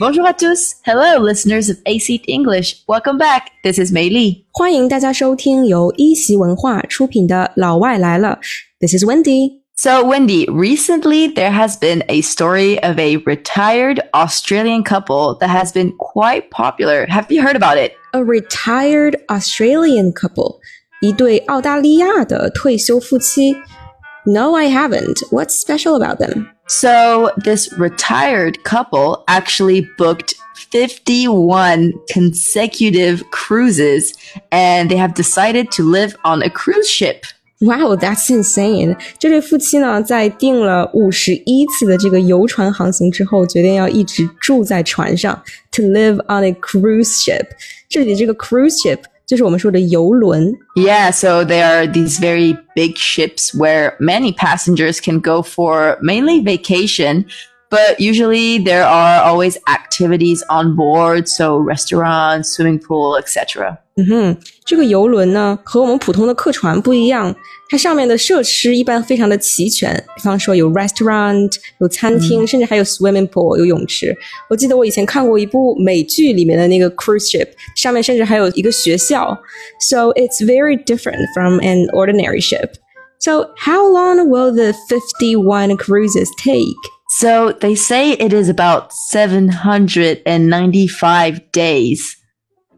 Bonjour à tous. Hello, listeners of AC English. Welcome back. This is Mei Li. 欢迎大家收听由一席文化出品的《老外来了》。This is Wendi. So, Wendi, recently there has been a story of a retired Australian couple that has been quite popular. Have you heard about it? A retired Australian couple. 一对澳大利亚的退休夫妻。No, I haven't. What's special about them? So, this retired couple actually booked 51 consecutive cruises and they have decided to live on a cruise ship. Wow, that's insane！这对夫妻呢，在订了五十一次的这个游船航行之后，决定要一直住在船上，to live on a cruise ship。这里的这个 cruise ship 就是我们说的游轮。Yeah, so they are these very big ships where many passengers can go for mainly vacation, but usually there are always activities on board, so restaurants, swimming pool, etc. 嗯哼，这个游轮呢和我们普通的客船不一样，它上面的设施一般非常的齐全，比方说有 restaurant，有餐厅，甚至还有 swimming pool，有泳池。我记得我以前看过一部美剧里面的那个 cruise ship，上面甚至还有一个学校。So it's very different from an ordinary ship. So how long will the 51 cruises take? So they say it is about 795 days.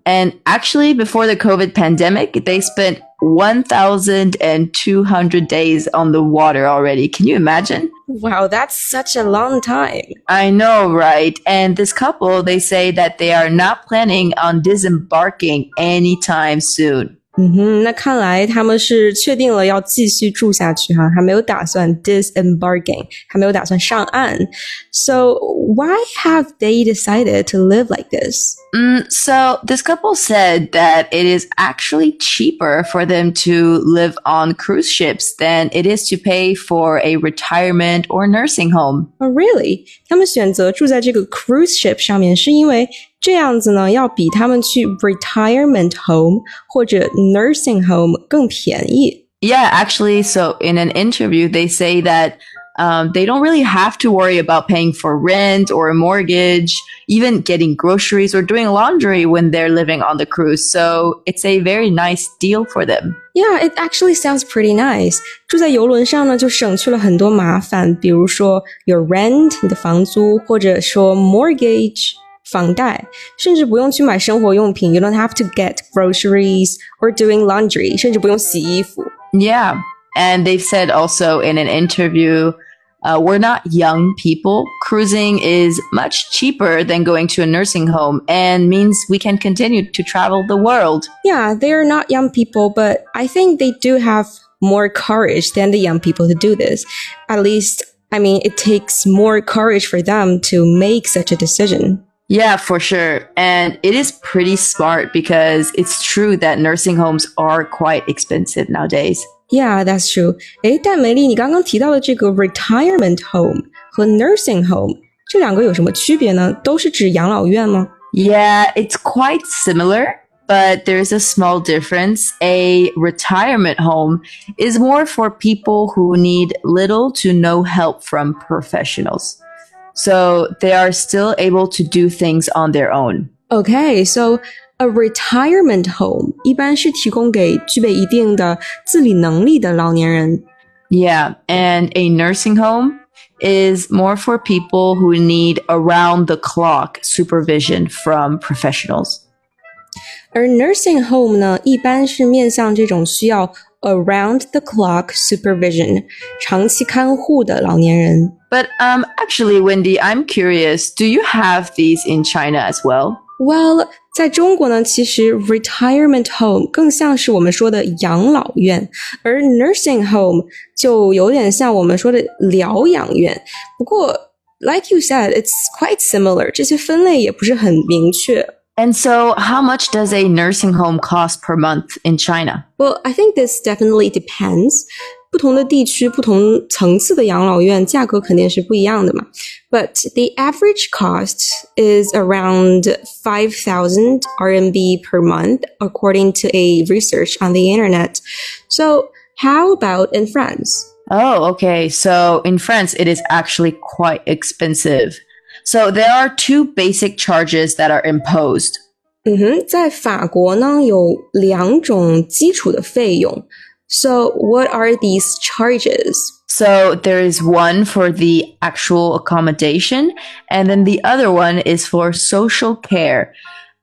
And actually, before the COVID pandemic, they spent 1,200 days on the water already. Can you imagine? Wow, that's such a long time. I know, right? And this couple, they say that they are not planning on disembarking anytime soon. 嗯哼，那看来他们是确定了要继续住下去哈，还没有打算 disembarking，还没有打算上岸。So why have they decided to live like this? Mm, so this couple said that it is actually cheaper for them to live on cruise ships than it is to pay for a retirement or nursing home. Oh, really? 他们选择住在这个 cruise ship 上面，是因为 这样子呢，要比他们去 retirement home 或者 nursing home 更便宜。Yeah, actually, so in an interview, they say that um, they don't really have to worry about paying for rent or a mortgage, even getting groceries or doing laundry when they're living on the cruise. So it's a very nice deal for them. Yeah, it actually sounds pretty nice. 住在游轮上呢，就省去了很多麻烦，比如说 your rent 你的房租，或者说 mortgage 房贷，甚至不用去买生活用品。You don't have to get groceries or doing laundry，甚至不用洗衣服。Yeah, and they've said also in an interview. Uh, we're not young people. Cruising is much cheaper than going to a nursing home and means we can continue to travel the world. Yeah, they're not young people, but I think they do have more courage than the young people to do this. At least, I mean, it takes more courage for them to make such a decision. Yeah, for sure. And it is pretty smart because it's true that nursing homes are quite expensive nowadays. Yeah, that's true. Eh, 诶，但梅莉，你刚刚提到的这个 retirement home 和 nursing home it's quite similar. But there's a small difference. A retirement home is more for people who need little to no help from professionals. So they are still able to do things on their own. Okay, so a retirement home 一般是提供给具备一定的自理能力的老年人。Yeah, and a nursing home is more for people who need around the clock supervision from professionals. 而 nursing home 呢，一般是面向这种需要 around-the-clock supervision，长期看护的老年人。But um, actually, Wendi, I'm curious. Do you have these in China as well? Well，在中国呢，其实 retirement home 更像是我们说的养老院，而 nursing home 就有点像我们说的疗养院。不过，like you said, it's quite similar. 这些分类也不是很明确。And so, how much does a nursing home cost per month in China? Well, I think this definitely depends. 不同的地区、不同层次的养老院价格肯定是不一样的嘛。But the average cost is around 5,000 RMB per month, according to a research on the internet. So, how about in France? Oh, okay. So in France, it is actually quite expensive. So there are two basic charges that are imposed. 嗯哼，在法国呢有两种基础的费用。So what are these charges? So there is one for the actual accommodation, and then the other one is for social care.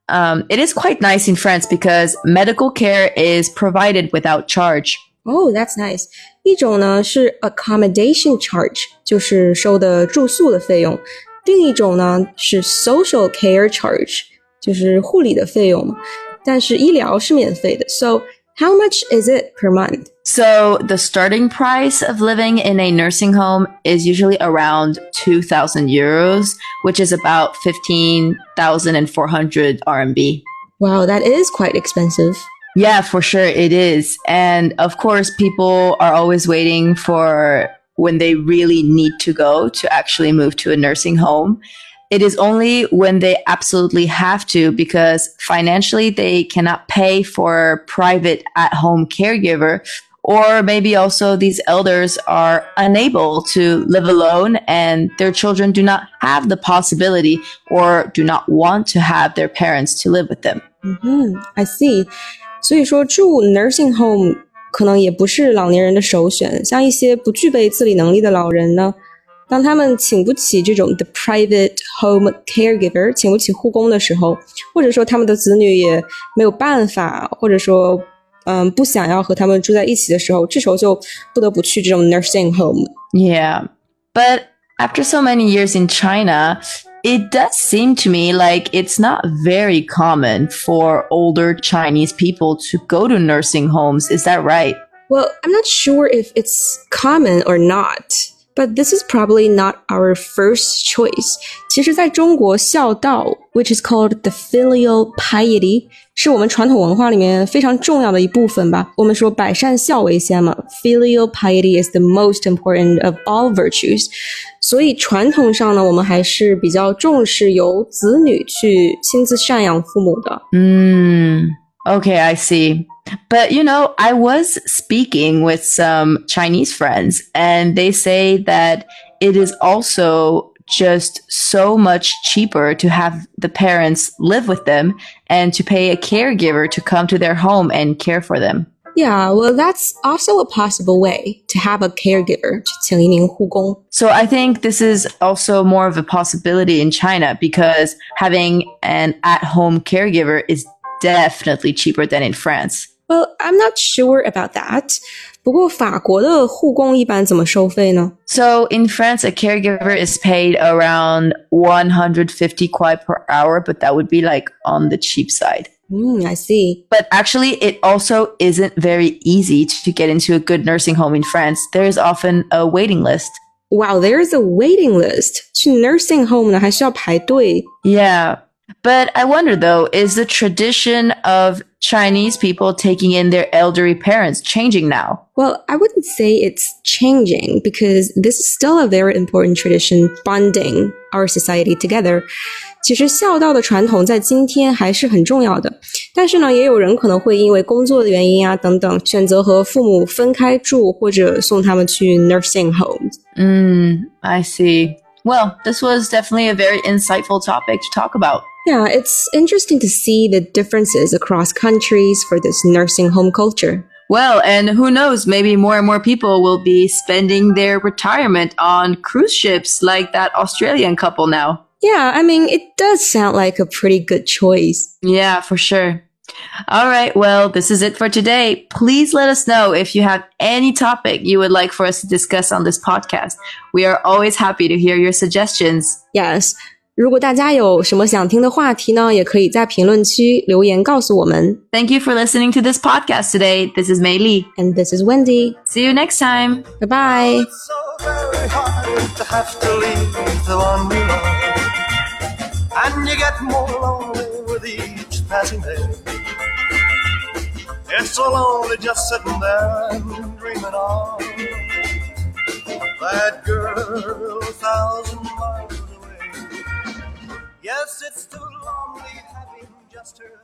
Um, it is quite nice in France because medical care is provided without charge. Oh, that's nice. 一种呢是 accommodation charge，就是收的住宿的费用； 另一种呢是 social care charge，就是护理的费用嘛。但是医疗是免费的。So how much is it per month? So the starting price of living in a nursing home is usually around 2,000 euros, which is about 15,400 RMB. Wow, that is quite expensive. Yeah, for sure it is. And of course, people are always waiting for when they really need to go to actually move to a nursing home. It is only when they absolutely have to because financially they cannot pay for private at home caregiver or maybe also these elders are unable to live alone and their children do not have the possibility or do not want to have their parents to live with them. Mm-hmm, I see. 所以说住 nursing home 可能也不是老年人的首选，像一些不具备自理能力的老人呢，当他们请不起这种 the private home caregiver，请不起护工的时候，或者说他们的子女也没有办法，或者说嗯不想要和他们住在一起的时候，这时候就不得不去这种 nursing home。Yeah. But after so many years in China, it does seem to me like it's not very common for older Chinese people to go to nursing homes. Is that right? Well, I'm not sure if it's common or not. But this is probably not our first choice. 其实，在中国，孝道 ，which is called the filial piety，是我们传统文化里面非常重要的一部分吧。我们说百善孝为先嘛，filial piety is the most important of all virtues。所以传统上呢，我们还是比较重视由子女去亲自赡养父母的。 Hmm. Okay, I see. But you know, I was speaking with some Chinese friends and they say that it is also just so much cheaper to have the parents live with them and to pay a caregiver to come to their home and care for them. Yeah, well, that's also a possible way to have a caregiver. So I think this is also more of a possibility in China because having an at home caregiver is definitely cheaper than in France. Well, I'm not sure about that. 不过法国的护工一般怎么收费呢？ So in France, a caregiver is paid around 150 kwai per hour, but that would be like on the cheap side. 嗯，I see. But actually, it also isn't very easy to get into a good nursing home in France. There is often a waiting list. Wow, there's a waiting list. 去 nursing home 呢还需要排队。 Yeah. But I wonder though, is the tradition of Chinese people taking in their elderly parents changing now? Well, I wouldn't say it's changing because this is still a very important tradition bonding our society together. 其实孝道的传统在今天还是很重要的，但是呢，也有人可能会因为工作的原因啊等等，选择和父母分开住，或者送他们去 nursing homes。 Mm, I see. Well, this was definitely a very insightful topic to talk about. Yeah, it's interesting to see the differences across countries for this nursing home culture. Well, and who knows, maybe more and more people will be spending their retirement on cruise ships like that Australian couple now. Yeah, I mean, it does sound like a pretty good choice. Yeah, for sure. All right, well, this is it for today. Please let us know if you have any topic you would like for us to discuss on this podcast. We are always happy to hear your suggestions. Yes. 如果大家有什么想听的话题呢，也可以在评论区留言告诉我们。Thank you for listening to this podcast today. This is Mei Li and this is Wendi. See you next time. Bye bye. And you get more lonely with each passing day. It's so lonely just sitting there and dreaming that girl a thousand miles. Yes, it's too lonely having just her